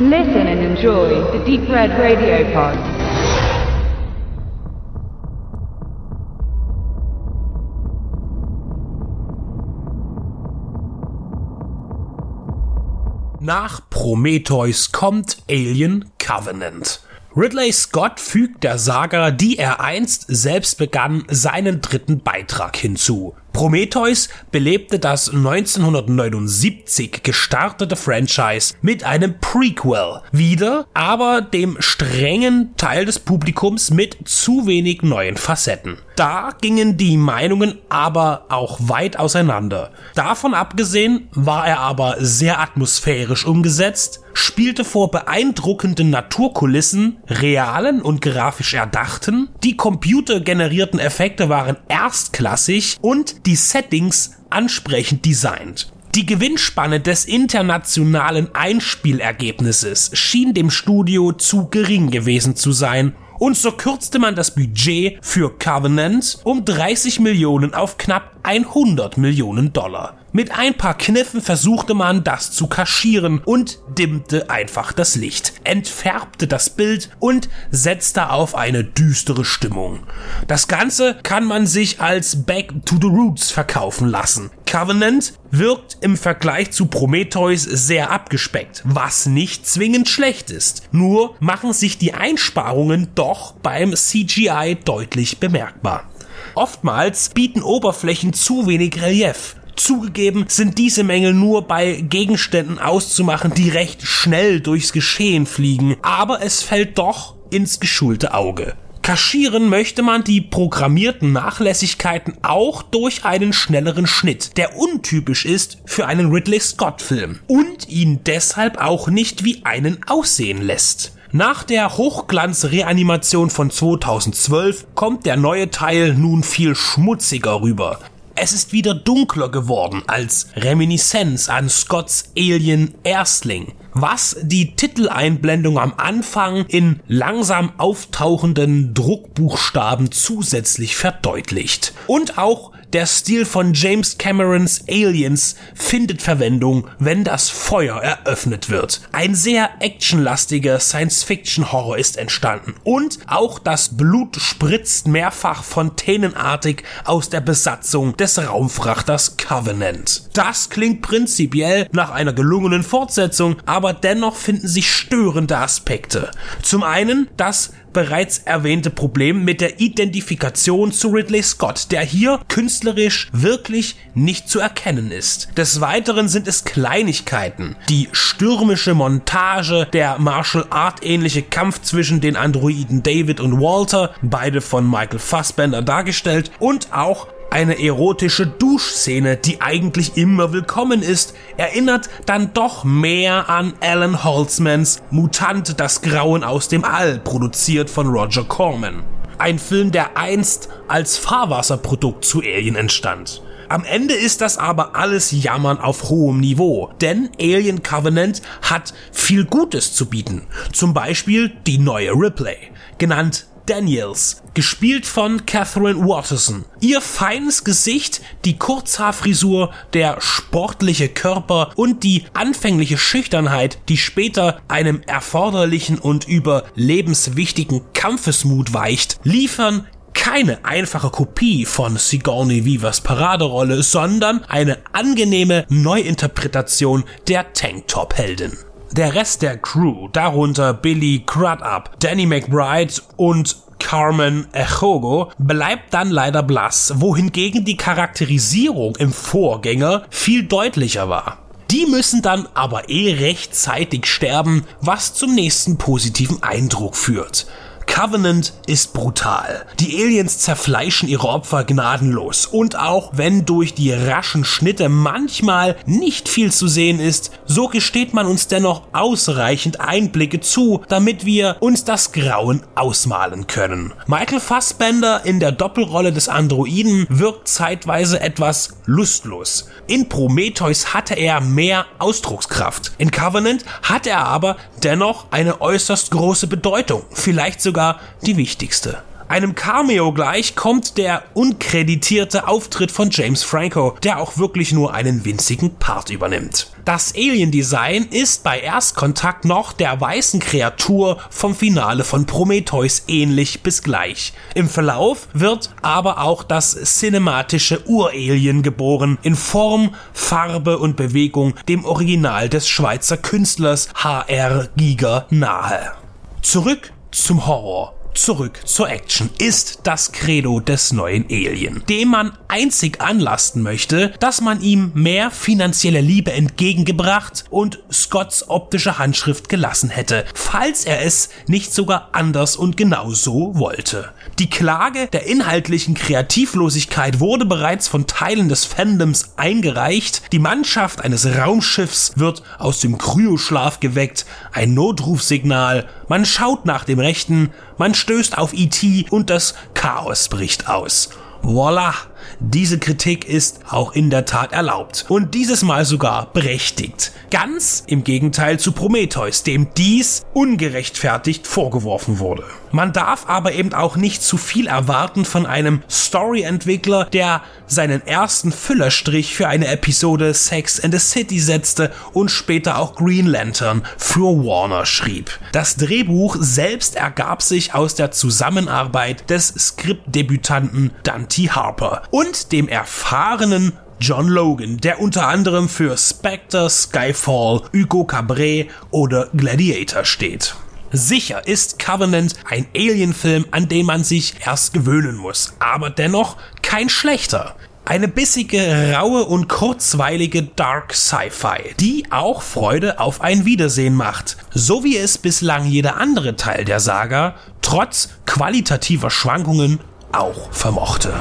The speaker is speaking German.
Listen and enjoy the Deep Red Radio Pod. Nach Prometheus kommt Alien Covenant. Ridley Scott fügt der Saga, die er einst selbst begann, seinen dritten Beitrag hinzu. Prometheus belebte das 1979 gestartete Franchise mit einem Prequel wieder, aber dem strengen Teil des Publikums mit zu wenig neuen Facetten. Da gingen die Meinungen aber auch weit auseinander. Davon abgesehen war er aber sehr atmosphärisch umgesetzt, spielte vor beeindruckenden Naturkulissen, realen und grafisch erdachten, die computergenerierten Effekte waren erstklassig und die Settings ansprechend designt. Die Gewinnspanne des internationalen Einspielergebnisses schien dem Studio zu gering gewesen zu sein und so kürzte man das Budget für Covenant um 30 Millionen auf knapp 100 Millionen Dollar. Mit ein paar Kniffen versuchte man das zu kaschieren und dimmte einfach das Licht, entfärbte das Bild und setzte auf eine düstere Stimmung. Das Ganze kann man sich als Back to the Roots verkaufen lassen. Covenant wirkt im Vergleich zu Prometheus sehr abgespeckt, was nicht zwingend schlecht ist. Nur machen sich die Einsparungen doch beim CGI deutlich bemerkbar. Oftmals bieten Oberflächen zu wenig Relief. Zugegeben sind diese Mängel nur bei Gegenständen auszumachen, die recht schnell durchs Geschehen fliegen, aber es fällt doch ins geschulte Auge. Kaschieren möchte man die programmierten Nachlässigkeiten auch durch einen schnelleren Schnitt, der untypisch ist für einen Ridley Scott Film und ihn deshalb auch nicht wie einen aussehen lässt. Nach der Hochglanz-Reanimation von 2012 kommt der neue Teil nun viel schmutziger rüber. Es ist wieder dunkler geworden als Reminiszenz an Scotts Alien Erstling, was die Titeleinblendung am Anfang in langsam auftauchenden Druckbuchstaben zusätzlich verdeutlicht. Und auch der Stil von James Camerons Aliens findet Verwendung, wenn das Feuer eröffnet wird. Ein sehr actionlastiger Science-Fiction-Horror ist entstanden. Und auch das Blut spritzt mehrfach fontänenartig aus der Besatzung des Raumfrachters Covenant. Das klingt prinzipiell nach einer gelungenen Fortsetzung, aber dennoch finden sich störende Aspekte. Zum einen das bereits erwähnte Problem mit der Identifikation zu Ridley Scott, der hier künstlerisch wirklich nicht zu erkennen ist. Des Weiteren sind es Kleinigkeiten. Die stürmische Montage, der Martial Art ähnliche Kampf zwischen den Androiden David und Walter, beide von Michael Fassbender dargestellt, und auch eine erotische Duschszene, die eigentlich immer willkommen ist, erinnert dann doch mehr an Alan Holtzmans Mutant das Grauen aus dem All, produziert von Roger Corman. Ein Film, der einst als Fahrwasserprodukt zu Alien entstand. Am Ende ist das aber alles Jammern auf hohem Niveau, denn Alien Covenant hat viel Gutes zu bieten. Zum Beispiel die neue Ripley, genannt Daniels, gespielt von Catherine Watterson. Ihr feines Gesicht, die Kurzhaarfrisur, der sportliche Körper und die anfängliche Schüchternheit, die später einem erforderlichen und überlebenswichtigen Kampfesmut weicht, liefern keine einfache Kopie von Sigourney Weavers Paraderolle, sondern eine angenehme Neuinterpretation der Tanktop-Heldin. Der Rest der Crew, darunter Billy Crudup, Danny McBride und Carmen Echogo bleibt dann leider blass, wohingegen die Charakterisierung im Vorgänger viel deutlicher war. Die müssen dann aber eh rechtzeitig sterben, was zum nächsten positiven Eindruck führt. Covenant ist brutal. Die Aliens zerfleischen ihre Opfer gnadenlos. Und auch wenn durch die raschen Schnitte manchmal nicht viel zu sehen ist, so gesteht man uns dennoch ausreichend Einblicke zu, damit wir uns das Grauen ausmalen können. Michael Fassbender in der Doppelrolle des Androiden wirkt zeitweise etwas lustlos. In Prometheus hatte er mehr Ausdruckskraft. In Covenant hat er aber dennoch eine äußerst große Bedeutung, vielleicht sogar die wichtigste. Einem Cameo gleich kommt der unkreditierte Auftritt von James Franco, der auch wirklich nur einen winzigen Part übernimmt. Das Alien-Design ist bei Erstkontakt noch der weißen Kreatur vom Finale von Prometheus ähnlich bis gleich. Im Verlauf wird aber auch das cinematische Uralien geboren, in Form, Farbe und Bewegung dem Original des Schweizer Künstlers H.R. Giger nahe. Zurück zum Horror zurück zur Action ist das Credo des neuen Alien, dem man einzig anlasten möchte, dass man ihm mehr finanzielle Liebe entgegengebracht und Scotts optische Handschrift gelassen hätte, falls er es nicht sogar anders und genau so wollte. Die Klage der inhaltlichen Kreativlosigkeit wurde bereits von Teilen des Fandoms eingereicht. Die Mannschaft eines Raumschiffs wird aus dem Kryoschlaf geweckt, ein Notrufsignal, man schaut nach dem Rechten, man stößt auf E.T. und das Chaos bricht aus. Voila! Diese Kritik ist auch in der Tat erlaubt und dieses Mal sogar berechtigt. Ganz im Gegenteil zu Prometheus, dem dies ungerechtfertigt vorgeworfen wurde. Man darf aber eben auch nicht zu viel erwarten von einem Story-Entwickler, der seinen ersten Füllerstrich für eine Episode Sex and the City setzte und später auch Green Lantern für Warner schrieb. Das Drehbuch selbst ergab sich aus der Zusammenarbeit des Skriptdebütanten Dante Harper und dem erfahrenen John Logan, der unter anderem für Spectre, Skyfall, Hugo Cabret oder Gladiator steht. Sicher ist Covenant ein Alien-Film, an den man sich erst gewöhnen muss, aber dennoch kein schlechter. Eine bissige, raue und kurzweilige Dark Sci-Fi, die auch Freude auf ein Wiedersehen macht, so wie es bislang jeder andere Teil der Saga trotz qualitativer Schwankungen auch vermochte.